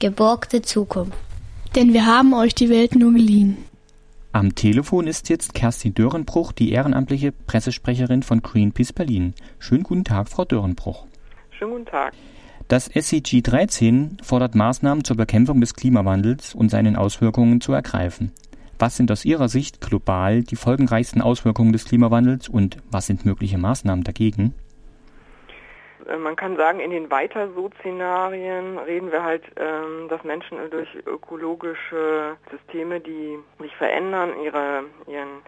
Geborgte Zukunft. Denn wir haben euch die Welt nur geliehen. Am Telefon ist jetzt Kerstin Dörenbruch, die ehrenamtliche Pressesprecherin von Greenpeace Berlin. Schönen guten Tag, Frau Dörenbruch. Schönen guten Tag. Das SCG 13 fordert Maßnahmen zur Bekämpfung des Klimawandels und seinen Auswirkungen zu ergreifen. Was sind aus Ihrer Sicht global die folgenreichsten Auswirkungen des Klimawandels und was sind mögliche Maßnahmen dagegen? Äh, man kann sagen, in den Weiter-So-Szenarien reden wir halt, ähm, dass Menschen durch ökologische Systeme, die sich verändern, ihre, ihren,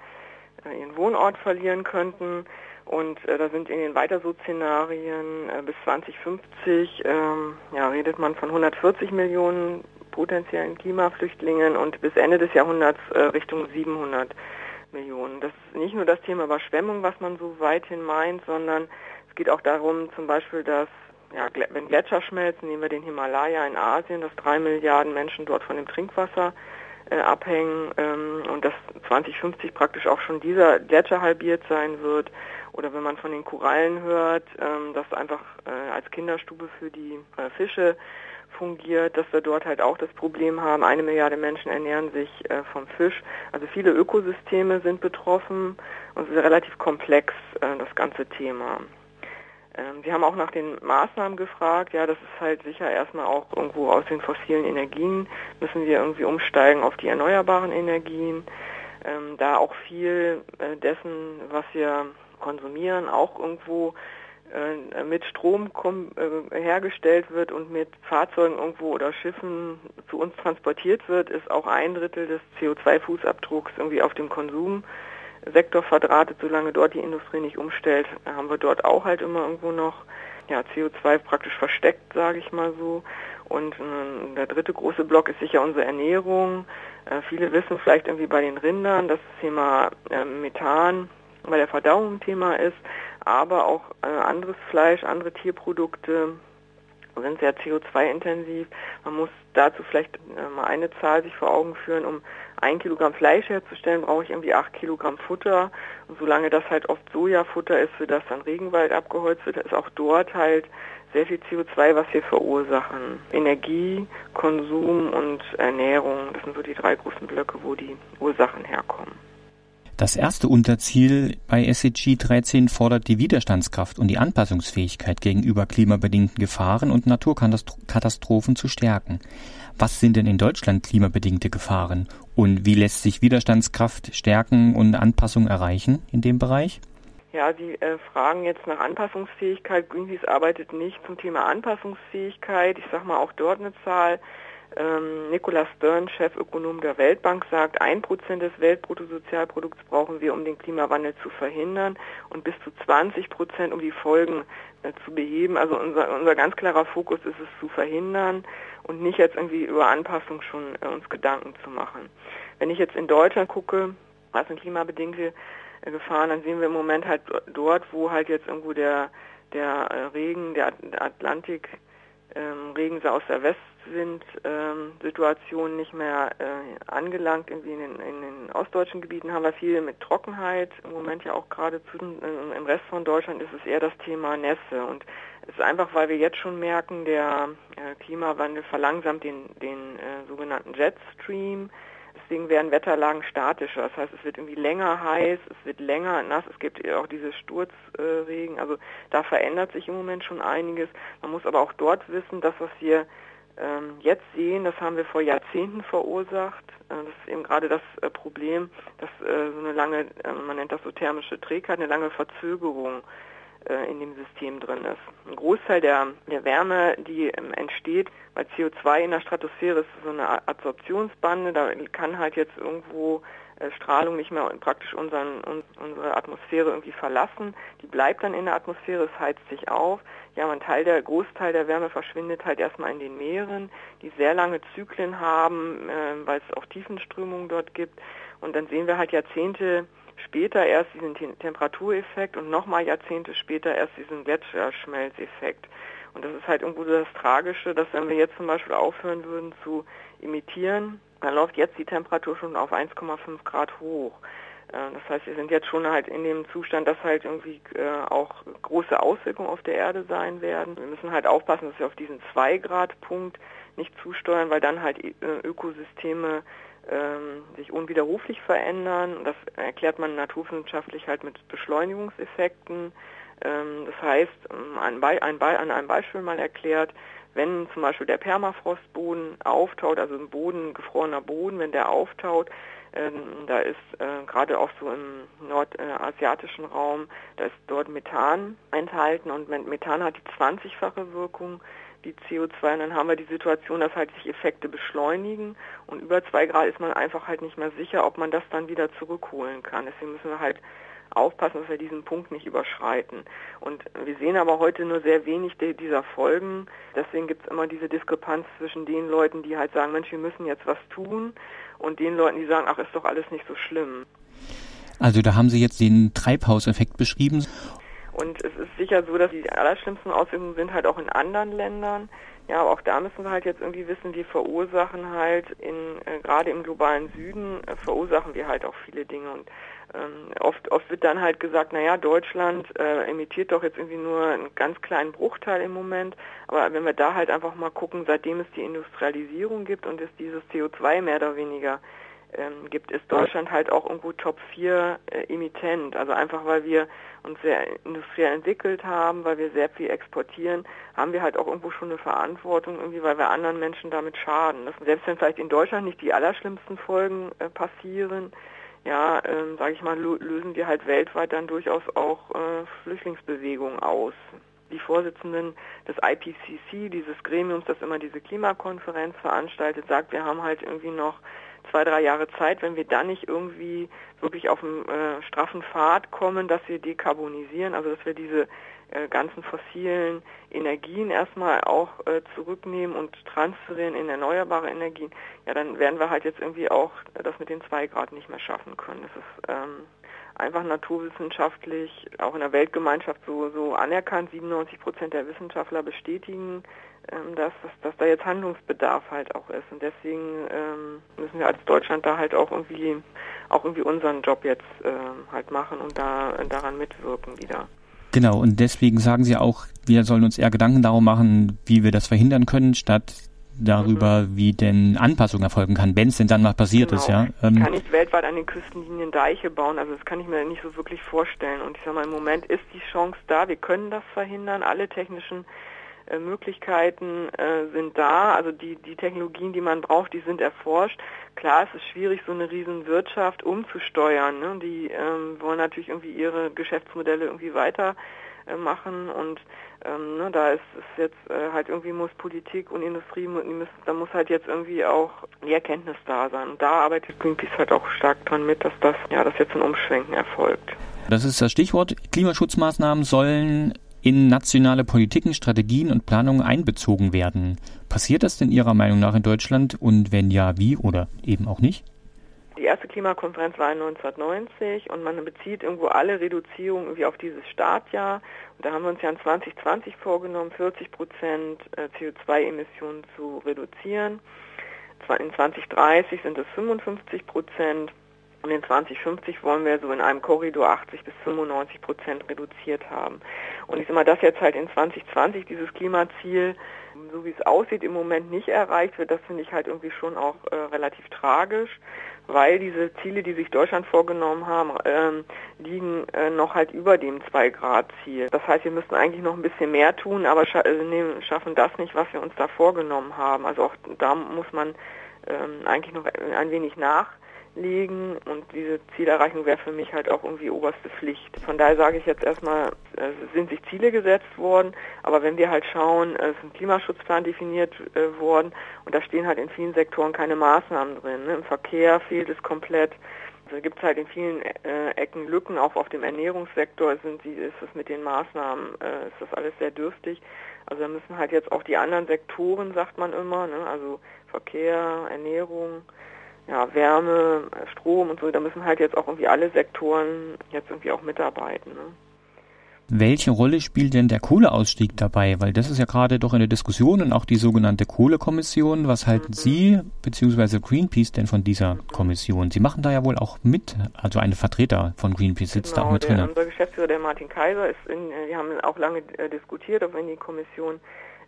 äh, ihren Wohnort verlieren könnten. Und äh, da sind in den Weiter-So-Szenarien bis 2050, ähm, ja, redet man von 140 Millionen potenziellen Klimaflüchtlingen und bis Ende des Jahrhunderts Richtung 700 Millionen. Das ist nicht nur das Thema Überschwemmung, was man so weithin meint, sondern es geht auch darum, zum Beispiel, dass ja, wenn Gletscher schmelzen, nehmen wir den Himalaya in Asien, dass drei Milliarden Menschen dort von dem Trinkwasser äh, abhängen ähm, und dass 2050 praktisch auch schon dieser Gletscher halbiert sein wird. Oder wenn man von den Korallen hört, ähm, dass einfach äh, als Kinderstube für die äh, Fische fungiert, dass wir dort halt auch das Problem haben, eine Milliarde Menschen ernähren sich äh, vom Fisch. Also viele Ökosysteme sind betroffen und es ist relativ komplex, äh, das ganze Thema. Ähm, Sie haben auch nach den Maßnahmen gefragt. Ja, das ist halt sicher erstmal auch irgendwo aus den fossilen Energien müssen wir irgendwie umsteigen auf die erneuerbaren Energien. Ähm, da auch viel äh, dessen, was wir konsumieren, auch irgendwo äh, mit Strom äh, hergestellt wird und mit Fahrzeugen irgendwo oder Schiffen zu uns transportiert wird, ist auch ein Drittel des CO2-Fußabdrucks irgendwie auf dem Konsum Sektor verdrahtet, solange dort die Industrie nicht umstellt, haben wir dort auch halt immer irgendwo noch ja, CO2 praktisch versteckt, sage ich mal so. Und äh, der dritte große Block ist sicher unsere Ernährung. Äh, viele wissen vielleicht irgendwie bei den Rindern, dass das Thema äh, Methan bei der Verdauung ein Thema ist, aber auch anderes Fleisch, andere Tierprodukte sind sehr CO2-intensiv. Man muss dazu vielleicht äh, mal eine Zahl sich vor Augen führen, um ein Kilogramm Fleisch herzustellen, brauche ich irgendwie acht Kilogramm Futter. Und solange das halt oft Sojafutter ist, für das dann Regenwald abgeholzt wird, ist auch dort halt sehr viel CO2, was wir verursachen. Energie, Konsum und Ernährung, das sind so die drei großen Blöcke, wo die Ursachen herkommen. Das erste Unterziel bei SEG 13 fordert die Widerstandskraft und die Anpassungsfähigkeit gegenüber klimabedingten Gefahren und Naturkatastrophen zu stärken. Was sind denn in Deutschland klimabedingte Gefahren und wie lässt sich Widerstandskraft stärken und Anpassung erreichen in dem Bereich? Ja, Sie äh, fragen jetzt nach Anpassungsfähigkeit. Greenpeace arbeitet nicht zum Thema Anpassungsfähigkeit. Ich sage mal auch dort eine Zahl. Ähm, Nicolas Stern, Chefökonom der Weltbank, sagt, ein Prozent des Weltbruttosozialprodukts brauchen wir, um den Klimawandel zu verhindern und bis zu 20 Prozent, um die Folgen äh, zu beheben. Also unser, unser ganz klarer Fokus ist es zu verhindern und nicht jetzt irgendwie über Anpassung schon äh, uns Gedanken zu machen. Wenn ich jetzt in Deutschland gucke, was sind klimabedingte äh, Gefahren, dann sehen wir im Moment halt dort, wo halt jetzt irgendwo der, der äh, Regen, der Atlantik, ähm, Regen aus der West sind ähm, nicht mehr äh, angelangt. In den, in den ostdeutschen Gebieten haben wir viel mit Trockenheit. Im Moment ja auch gerade äh, im Rest von Deutschland ist es eher das Thema Nässe. Und es ist einfach, weil wir jetzt schon merken, der äh, Klimawandel verlangsamt den, den äh, sogenannten Jetstream. Deswegen werden Wetterlagen statischer. Das heißt, es wird irgendwie länger heiß, es wird länger nass, es gibt auch diese Sturzregen. also da verändert sich im Moment schon einiges. Man muss aber auch dort wissen, dass was wir ähm, jetzt sehen, das haben wir vor Jahrzehnten verursacht. Äh, das ist eben gerade das äh, Problem, dass äh, so eine lange, man nennt das so thermische Trägheit, eine lange Verzögerung in dem System drin ist. Ein Großteil der, der Wärme, die ähm, entsteht, weil CO2 in der Stratosphäre ist so eine Absorptionsbande, da kann halt jetzt irgendwo äh, Strahlung nicht mehr praktisch unseren, un, unsere Atmosphäre irgendwie verlassen. Die bleibt dann in der Atmosphäre, es heizt sich auf. Ja, ein Teil der, Großteil der Wärme verschwindet halt erstmal in den Meeren, die sehr lange Zyklen haben, äh, weil es auch Tiefenströmungen dort gibt. Und dann sehen wir halt Jahrzehnte später erst diesen Temperatureffekt und nochmal Jahrzehnte später erst diesen Gletscherschmelzeffekt. Und das ist halt irgendwo das Tragische, dass wenn wir jetzt zum Beispiel aufhören würden zu imitieren, dann läuft jetzt die Temperatur schon auf 1,5 Grad hoch. Äh, das heißt, wir sind jetzt schon halt in dem Zustand, dass halt irgendwie äh, auch große Auswirkungen auf der Erde sein werden. Wir müssen halt aufpassen, dass wir auf diesen 2 Grad Punkt nicht zusteuern, weil dann halt äh, Ökosysteme ähm, sich unwiderruflich verändern. Das erklärt man naturwissenschaftlich halt mit Beschleunigungseffekten. Ähm, das heißt, ähm, ein Be ein Be an einem Beispiel mal erklärt, wenn zum Beispiel der Permafrostboden auftaut, also ein Boden, gefrorener Boden, wenn der auftaut, ähm, da ist äh, gerade auch so im nordasiatischen Raum, da ist dort Methan enthalten und Methan hat die 20-fache Wirkung wie CO2 und dann haben wir die Situation, dass halt sich Effekte beschleunigen und über zwei Grad ist man einfach halt nicht mehr sicher, ob man das dann wieder zurückholen kann. Deswegen müssen wir halt aufpassen, dass wir diesen Punkt nicht überschreiten. Und wir sehen aber heute nur sehr wenig dieser Folgen. Deswegen gibt es immer diese Diskrepanz zwischen den Leuten, die halt sagen, Mensch, wir müssen jetzt was tun und den Leuten, die sagen, ach, ist doch alles nicht so schlimm. Also da haben Sie jetzt den Treibhauseffekt beschrieben. Und es ist sicher so, dass die allerschlimmsten Auswirkungen sind halt auch in anderen Ländern. Ja, aber auch da müssen wir halt jetzt irgendwie wissen, wir verursachen halt in äh, gerade im globalen Süden äh, verursachen wir halt auch viele Dinge und ähm, oft, oft wird dann halt gesagt, naja, Deutschland äh, emittiert doch jetzt irgendwie nur einen ganz kleinen Bruchteil im Moment. Aber wenn wir da halt einfach mal gucken, seitdem es die Industrialisierung gibt und es dieses CO2 mehr oder weniger ähm, gibt, ist Deutschland halt auch irgendwo Top 4 äh, Emittent. Also einfach weil wir uns sehr industriell entwickelt haben, weil wir sehr viel exportieren, haben wir halt auch irgendwo schon eine Verantwortung, irgendwie, weil wir anderen Menschen damit schaden. Das, selbst wenn vielleicht in Deutschland nicht die allerschlimmsten Folgen äh, passieren, ja, ähm, sage ich mal, lösen wir halt weltweit dann durchaus auch äh, Flüchtlingsbewegungen aus. Die Vorsitzenden des IPCC, dieses Gremiums, das immer diese Klimakonferenz veranstaltet, sagt, wir haben halt irgendwie noch zwei, drei Jahre Zeit, wenn wir dann nicht irgendwie wirklich auf einen äh, straffen Pfad kommen, dass wir dekarbonisieren, also dass wir diese äh, ganzen fossilen Energien erstmal auch äh, zurücknehmen und transferieren in erneuerbare Energien, ja, dann werden wir halt jetzt irgendwie auch das mit den zwei Grad nicht mehr schaffen können. Das ist ähm, einfach naturwissenschaftlich, auch in der Weltgemeinschaft so, so anerkannt. 97 Prozent der Wissenschaftler bestätigen, dass, dass, dass da jetzt Handlungsbedarf halt auch ist. Und deswegen ähm, müssen wir als Deutschland da halt auch irgendwie auch irgendwie unseren Job jetzt ähm, halt machen und da daran mitwirken wieder. Genau, und deswegen sagen Sie auch, wir sollen uns eher Gedanken darum machen, wie wir das verhindern können, statt darüber, mhm. wie denn Anpassung erfolgen kann, wenn es denn dann mal passiert genau. ist, ja. Ähm, kann ich weltweit an den Küstenlinien Deiche bauen, also das kann ich mir nicht so wirklich vorstellen. Und ich sage mal, im Moment ist die Chance da, wir können das verhindern, alle technischen Möglichkeiten äh, sind da, also die, die Technologien, die man braucht, die sind erforscht. Klar, es ist schwierig, so eine riesen Wirtschaft umzusteuern. Ne? Die ähm, wollen natürlich irgendwie ihre Geschäftsmodelle irgendwie weiter äh, und ähm, ne, da ist es jetzt äh, halt irgendwie muss Politik und Industrie, müssen, da muss halt jetzt irgendwie auch die Erkenntnis da sein. Und da arbeitet Greenpeace halt auch stark dran mit, dass das, ja, dass jetzt ein Umschwenken erfolgt. Das ist das Stichwort. Klimaschutzmaßnahmen sollen in nationale Politiken, Strategien und Planungen einbezogen werden. Passiert das denn Ihrer Meinung nach in Deutschland und wenn ja, wie oder eben auch nicht? Die erste Klimakonferenz war 1990 und man bezieht irgendwo alle Reduzierungen irgendwie auf dieses Startjahr. Und da haben wir uns ja in 2020 vorgenommen, 40 Prozent äh, CO2-Emissionen zu reduzieren. In 2030 sind es 55 Prozent und in 2050 wollen wir so in einem Korridor 80 bis 95 Prozent reduziert haben. Und ich sage mal, dass jetzt halt in 2020 dieses Klimaziel, so wie es aussieht, im Moment nicht erreicht wird, das finde ich halt irgendwie schon auch äh, relativ tragisch, weil diese Ziele, die sich Deutschland vorgenommen haben, ähm, liegen äh, noch halt über dem 2-Grad-Ziel. Das heißt, wir müssen eigentlich noch ein bisschen mehr tun, aber scha äh, nehmen, schaffen das nicht, was wir uns da vorgenommen haben. Also auch da muss man ähm, eigentlich noch ein wenig nach legen und diese Zielerreichung wäre für mich halt auch irgendwie oberste Pflicht. Von daher sage ich jetzt erstmal, es sind sich Ziele gesetzt worden, aber wenn wir halt schauen, es ist ein Klimaschutzplan definiert äh, worden und da stehen halt in vielen Sektoren keine Maßnahmen drin. Ne? Im Verkehr fehlt es komplett. Also gibt es halt in vielen äh, Ecken Lücken, auch auf dem Ernährungssektor sind die, ist es mit den Maßnahmen, äh, ist das alles sehr dürftig. Also da müssen halt jetzt auch die anderen Sektoren, sagt man immer, ne? also Verkehr, Ernährung, ja, Wärme, Strom und so, da müssen halt jetzt auch irgendwie alle Sektoren jetzt irgendwie auch mitarbeiten. Ne? Welche Rolle spielt denn der Kohleausstieg dabei? Weil das ist ja gerade doch in der Diskussion und auch die sogenannte Kohlekommission. Was halten mhm. Sie bzw. Greenpeace denn von dieser. Kommission? Sie machen da ja wohl auch mit, also ein Vertreter von Greenpeace sitzt genau, da auch mit drin. Unser Geschäftsführer, der Martin Kaiser, ist in, wir haben auch lange äh, diskutiert, ob wir in die Kommission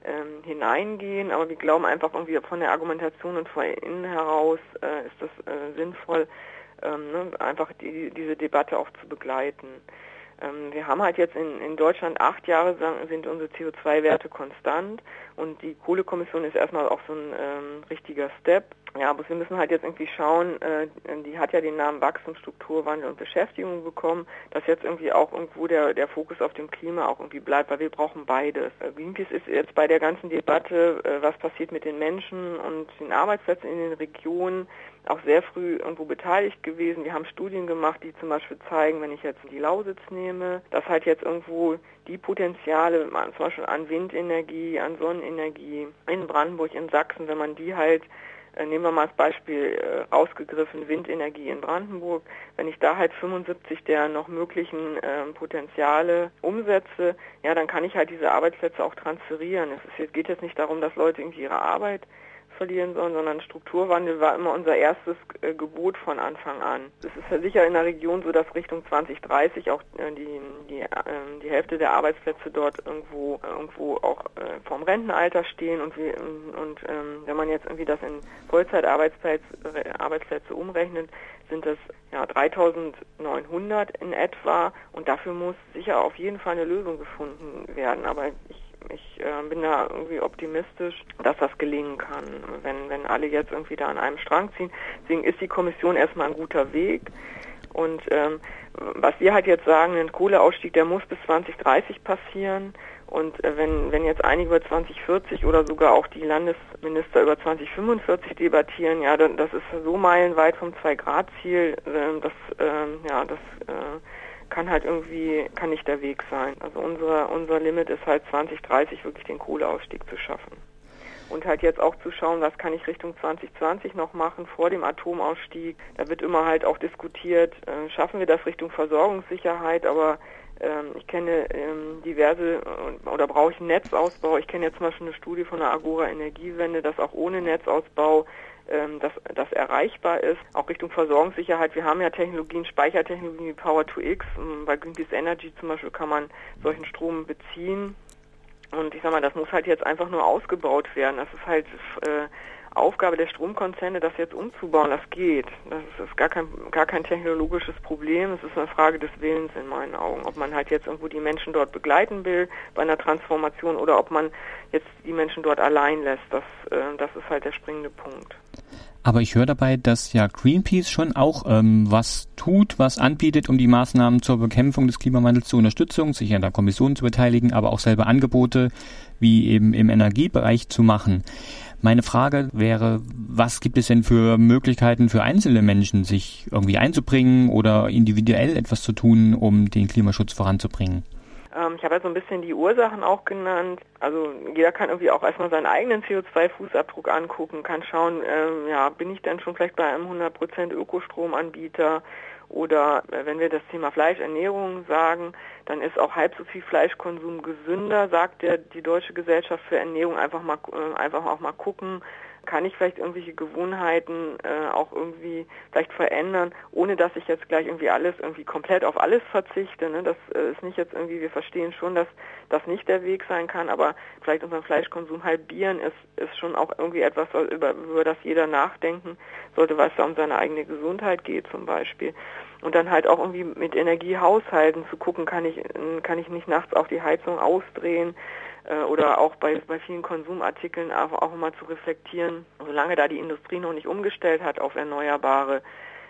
ähm, hineingehen, aber wir glauben einfach irgendwie von der Argumentation und von innen heraus äh, ist das äh, sinnvoll, ähm, ne, einfach die, diese Debatte auch zu begleiten. Ähm, wir haben halt jetzt in, in Deutschland acht Jahre sind unsere CO2-Werte konstant und die Kohlekommission ist erstmal auch so ein ähm, richtiger Step. Ja, aber wir müssen halt jetzt irgendwie schauen, äh, die hat ja den Namen Wachstum, Strukturwandel und Beschäftigung bekommen, dass jetzt irgendwie auch irgendwo der, der Fokus auf dem Klima auch irgendwie bleibt, weil wir brauchen beides. Äh, Greenpeace ist jetzt bei der ganzen Debatte, äh, was passiert mit den Menschen und den Arbeitsplätzen in den Regionen, auch sehr früh irgendwo beteiligt gewesen. Wir haben Studien gemacht, die zum Beispiel zeigen, wenn ich jetzt die Lausitz nehme, dass halt jetzt irgendwo die Potenziale, zum Beispiel an Windenergie, an Sonnenenergie in Brandenburg, in Sachsen, wenn man die halt nehmen wir mal als Beispiel äh, ausgegriffen Windenergie in Brandenburg. Wenn ich da halt 75 der noch möglichen äh, Potenziale umsetze, ja, dann kann ich halt diese Arbeitsplätze auch transferieren. Es ist, geht jetzt nicht darum, dass Leute irgendwie ihre Arbeit verlieren sollen, sondern Strukturwandel war immer unser erstes äh, Gebot von Anfang an. Es ist ja sicher in der Region so, dass Richtung 2030 auch äh, die, die, äh, die Hälfte der Arbeitsplätze dort irgendwo irgendwo auch äh, vom Rentenalter stehen und, wie, und ähm, wenn man jetzt irgendwie das in Vollzeitarbeitsplätze Arbeitsplätze umrechnet, sind das ja 3900 in etwa und dafür muss sicher auf jeden Fall eine Lösung gefunden werden. Aber ich ich äh, bin da irgendwie optimistisch, dass das gelingen kann, wenn, wenn alle jetzt irgendwie da an einem Strang ziehen. Deswegen ist die Kommission erstmal ein guter Weg. Und ähm, was wir halt jetzt sagen, ein Kohleausstieg, der muss bis 2030 passieren. Und äh, wenn, wenn jetzt einige über 2040 oder sogar auch die Landesminister über 2045 debattieren, ja, dann, das ist so meilenweit vom Zwei-Grad-Ziel, äh, dass, äh, ja, das äh, kann halt irgendwie, kann nicht der Weg sein. Also unser, unser Limit ist halt 2030 wirklich den Kohleausstieg zu schaffen. Und halt jetzt auch zu schauen, was kann ich Richtung 2020 noch machen vor dem Atomausstieg. Da wird immer halt auch diskutiert, äh, schaffen wir das Richtung Versorgungssicherheit, aber ähm, ich kenne ähm, diverse äh, oder brauche ich einen Netzausbau. Ich kenne jetzt zum Beispiel eine Studie von der Agora Energiewende, dass auch ohne Netzausbau dass das erreichbar ist, auch Richtung Versorgungssicherheit. Wir haben ja Technologien, Speichertechnologien wie Power to X. Ähm, bei Greenpeace Energy zum Beispiel kann man solchen Strom beziehen. Und ich sag mal, das muss halt jetzt einfach nur ausgebaut werden. Das ist halt äh, Aufgabe der Stromkonzerne, das jetzt umzubauen. Das geht. Das ist gar kein, gar kein technologisches Problem. Es ist eine Frage des Willens in meinen Augen. Ob man halt jetzt irgendwo die Menschen dort begleiten will bei einer Transformation oder ob man jetzt die Menschen dort allein lässt. Das, äh, das ist halt der springende Punkt. Aber ich höre dabei, dass ja Greenpeace schon auch ähm, was tut, was anbietet, um die Maßnahmen zur Bekämpfung des Klimawandels zu unterstützen, sich an der Kommission zu beteiligen, aber auch selber Angebote wie eben im Energiebereich zu machen. Meine Frage wäre, was gibt es denn für Möglichkeiten für einzelne Menschen, sich irgendwie einzubringen oder individuell etwas zu tun, um den Klimaschutz voranzubringen? Ähm, ich habe ja so ein bisschen die Ursachen auch genannt. Also jeder kann irgendwie auch erstmal seinen eigenen CO2-Fußabdruck angucken, kann schauen, ähm, ja, bin ich denn schon vielleicht bei einem 100% Ökostromanbieter oder äh, wenn wir das Thema Fleischernährung sagen, dann ist auch halb so viel Fleischkonsum gesünder, sagt der, die Deutsche Gesellschaft für Ernährung. Einfach mal, äh, einfach auch mal gucken, kann ich vielleicht irgendwelche Gewohnheiten äh, auch irgendwie vielleicht verändern, ohne dass ich jetzt gleich irgendwie alles irgendwie komplett auf alles verzichte. Ne? Das äh, ist nicht jetzt irgendwie, wir verstehen schon, dass das nicht der Weg sein kann, aber vielleicht unseren Fleischkonsum halbieren ist, ist schon auch irgendwie etwas, über, über das jeder nachdenken sollte, was da um seine eigene Gesundheit geht zum Beispiel. Und dann halt auch irgendwie mit Energie haushalten, zu gucken, kann ich, kann ich nicht nachts auch die Heizung ausdrehen, oder auch bei, bei vielen Konsumartikeln auch, auch mal zu reflektieren, solange da die Industrie noch nicht umgestellt hat auf erneuerbare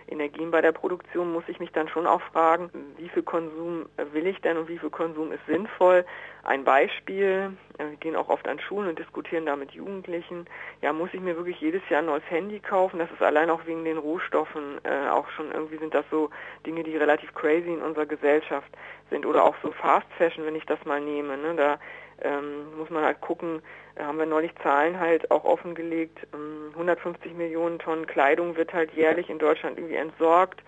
Energien bei der Produktion, muss ich mich dann schon auch fragen, wie viel Konsum will ich denn und wie viel Konsum ist sinnvoll. Ein Beispiel, wir gehen auch oft an Schulen und diskutieren da mit Jugendlichen, ja, muss ich mir wirklich jedes Jahr ein neues Handy kaufen? Das ist allein auch wegen den Rohstoffen äh, auch schon irgendwie sind das so Dinge, die relativ crazy in unserer Gesellschaft sind oder auch so Fast Fashion, wenn ich das mal nehme. Ne? Da ähm, muss man halt gucken, da haben wir neulich Zahlen halt auch offengelegt, ähm, 150 Millionen Tonnen Kleidung wird halt jährlich in Deutschland irgendwie entsorgt.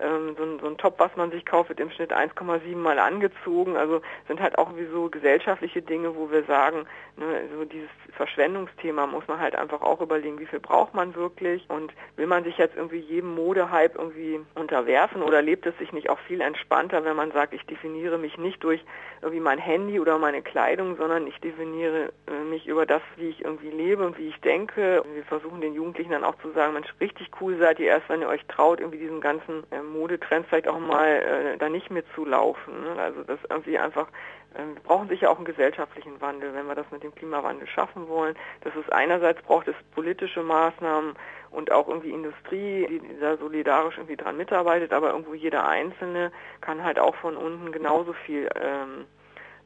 Ähm, so, ein, so ein Top, was man sich kauft, wird im Schnitt 1,7 Mal angezogen. Also sind halt auch wie so gesellschaftliche Dinge, wo wir sagen, ne, so dieses Verschwendungsthema muss man halt einfach auch überlegen, wie viel braucht man wirklich und will man sich jetzt irgendwie jedem Modehype irgendwie unterwerfen oder lebt es sich nicht auch viel entspannter, wenn man sagt, ich definiere mich nicht durch irgendwie mein Handy oder meine Kleidung, sondern ich definiere äh, mich über das, wie ich irgendwie lebe und wie ich denke. Wir versuchen den Jugendlichen dann auch zu sagen, Mensch, richtig cool seid ihr erst, wenn ihr euch traut, irgendwie diesen ganzen äh, Modetrends vielleicht auch mal äh, da nicht mitzulaufen. Ne? Also das irgendwie einfach ähm, brauchen sicher auch einen gesellschaftlichen Wandel, wenn wir das mit dem Klimawandel schaffen wollen. Das ist einerseits braucht es politische Maßnahmen und auch irgendwie Industrie, die da solidarisch irgendwie dran mitarbeitet, aber irgendwo jeder Einzelne kann halt auch von unten genauso viel ähm,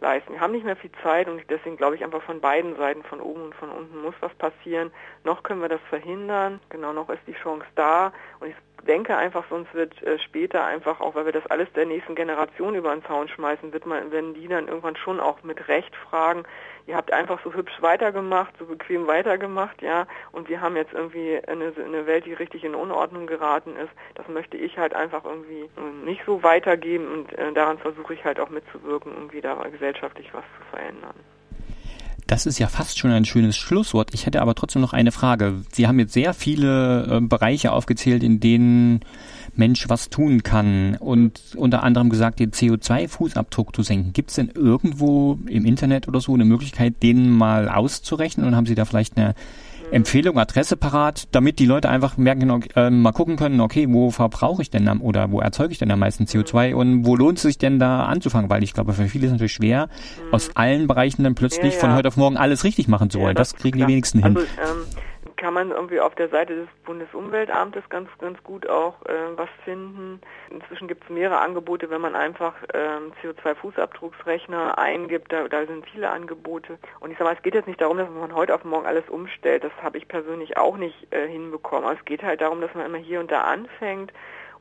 leisten. Wir haben nicht mehr viel Zeit und deswegen glaube ich einfach von beiden Seiten, von oben und von unten muss was passieren. Noch können wir das verhindern. Genau, noch ist die Chance da und ich denke einfach, sonst wird äh, später einfach auch, weil wir das alles der nächsten Generation über den Zaun schmeißen, wird man, wenn die dann irgendwann schon auch mit Recht fragen, ihr habt einfach so hübsch weitergemacht, so bequem weitergemacht, ja, und wir haben jetzt irgendwie eine, eine Welt, die richtig in Unordnung geraten ist. Das möchte ich halt einfach irgendwie äh, nicht so weitergeben und äh, daran versuche ich halt auch mitzuwirken, irgendwie da gesellschaftlich was zu verändern. Das ist ja fast schon ein schönes Schlusswort. Ich hätte aber trotzdem noch eine Frage. Sie haben jetzt sehr viele äh, Bereiche aufgezählt, in denen Mensch was tun kann und unter anderem gesagt, den CO2-Fußabdruck zu senken. Gibt es denn irgendwo im Internet oder so eine Möglichkeit, den mal auszurechnen und haben Sie da vielleicht eine Empfehlung, Adresse parat, damit die Leute einfach merken, äh, mal gucken können, okay, wo verbrauche ich denn am, oder wo erzeuge ich denn am meisten CO2 und wo lohnt es sich denn da anzufangen? Weil ich glaube, für viele ist es natürlich schwer, aus allen Bereichen dann plötzlich ja, ja. von heute auf morgen alles richtig machen zu wollen. Ja, das, das, kriegen die wenigsten hin. Also, ähm, kann man irgendwie auf der Seite des Bundesumweltamtes ganz, ganz gut auch äh, was finden. Inzwischen gibt es mehrere Angebote, wenn man einfach ähm, CO2-Fußabdrucksrechner eingibt, da, da sind viele Angebote. Und ich sage mal, es geht jetzt nicht darum, dass man von heute auf morgen alles umstellt. Das habe ich persönlich auch nicht äh, hinbekommen. Aber es geht halt darum, dass man immer hier und da anfängt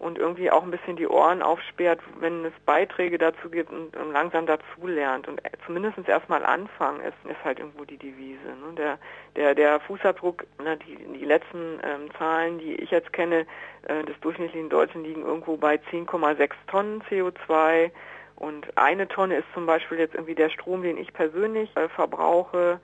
und irgendwie auch ein bisschen die Ohren aufsperrt, wenn es Beiträge dazu gibt und, und langsam dazulernt und zumindest erstmal anfangen ist, ist halt irgendwo die Devise. Ne? Der, der, der Fußabdruck, na, die, die letzten ähm, Zahlen, die ich jetzt kenne, äh, des durchschnittlichen Deutschen liegen irgendwo bei 10,6 Tonnen CO2 und eine Tonne ist zum Beispiel jetzt irgendwie der Strom, den ich persönlich äh, verbrauche.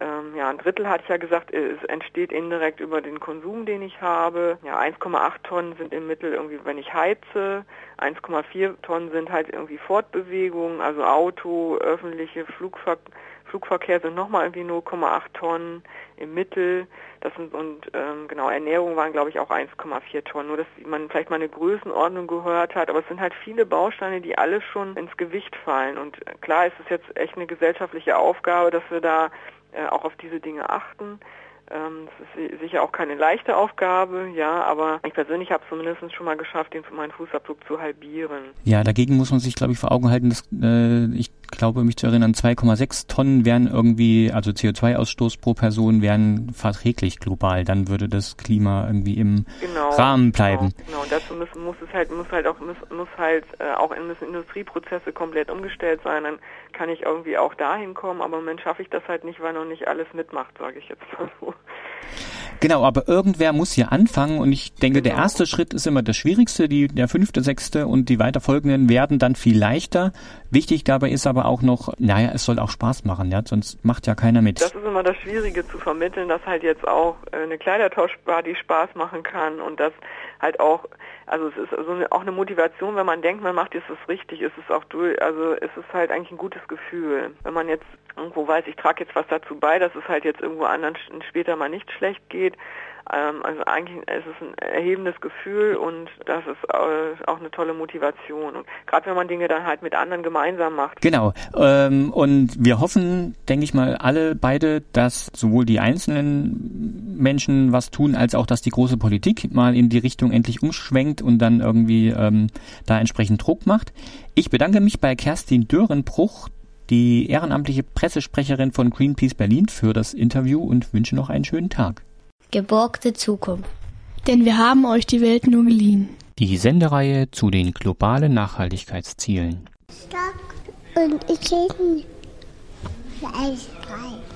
Ähm, ja, ein Drittel hatte ich ja gesagt, es entsteht indirekt über den Konsum, den ich habe. Ja, 1,8 Tonnen sind im Mittel irgendwie, wenn ich heize. 1,4 Tonnen sind halt irgendwie Fortbewegungen, also Auto, öffentliche Flugver Flugverkehr sind nochmal irgendwie 0,8 Tonnen im Mittel. Das sind und ähm, genau Ernährung waren glaube ich auch 1,4 Tonnen. Nur dass man vielleicht mal eine Größenordnung gehört hat, aber es sind halt viele Bausteine, die alle schon ins Gewicht fallen. Und klar ist es jetzt echt eine gesellschaftliche Aufgabe, dass wir da äh, auch auf diese Dinge achten. Ähm, das ist sicher auch keine leichte Aufgabe, ja, aber ich persönlich habe es zumindest schon mal geschafft, den, meinen Fußabdruck zu halbieren. Ja, dagegen muss man sich, glaube ich, vor Augen halten, dass äh, ich glaube, mich zu erinnern, 2,6 Tonnen wären irgendwie, also CO2-Ausstoß pro Person wären verträglich global. Dann würde das Klima irgendwie im genau, Rahmen bleiben. Genau, genau. Dazu muss, muss es halt, muss halt auch, muss, muss halt äh, auch müssen Industrieprozesse komplett umgestellt sein. Dann kann ich irgendwie auch dahin kommen, aber im Moment schaffe ich das halt nicht, weil noch nicht alles mitmacht, sage ich jetzt mal so. Genau, aber irgendwer muss hier anfangen und ich denke, genau. der erste Schritt ist immer der schwierigste, die, der fünfte, sechste und die weiterfolgenden werden dann viel leichter. Wichtig dabei ist aber auch noch, naja, es soll auch Spaß machen, ja, sonst macht ja keiner mit. Das ist immer das Schwierige zu vermitteln, dass halt jetzt auch äh, eine Kleidertauschparty Spaß machen kann und dass halt auch, also es ist so eine, auch eine Motivation, wenn man denkt, man macht jetzt das richtig, ist es auch durch, also es ist halt eigentlich ein gutes Gefühl. Wenn man jetzt irgendwo weiß, ich trage jetzt was dazu bei, dass es halt jetzt irgendwo anderen später mal nicht schlecht geht, also eigentlich ist es ein erhebendes Gefühl und das ist äh, auch eine tolle Motivation. Und gerade wenn man Dinge dann halt mit anderen gemeinsam macht. Genau. Ähm, und wir hoffen, denke ich mal, alle beide, dass sowohl die einzelnen Menschen was tun, als auch, dass die große Politik mal in die Richtung endlich umschwenkt und dann irgendwie ähm, da entsprechend Druck macht. Ich bedanke mich bei Kerstin Dörenbruch, die ehrenamtliche Pressesprecherin von Greenpeace Berlin, für das Interview und wünsche noch einen schönen Tag geborgte Zukunft. Denn wir haben euch die Welt nur geliehen. Die Sendereihe zu den globalen Nachhaltigkeitszielen. Stock und ich Fleischbrei.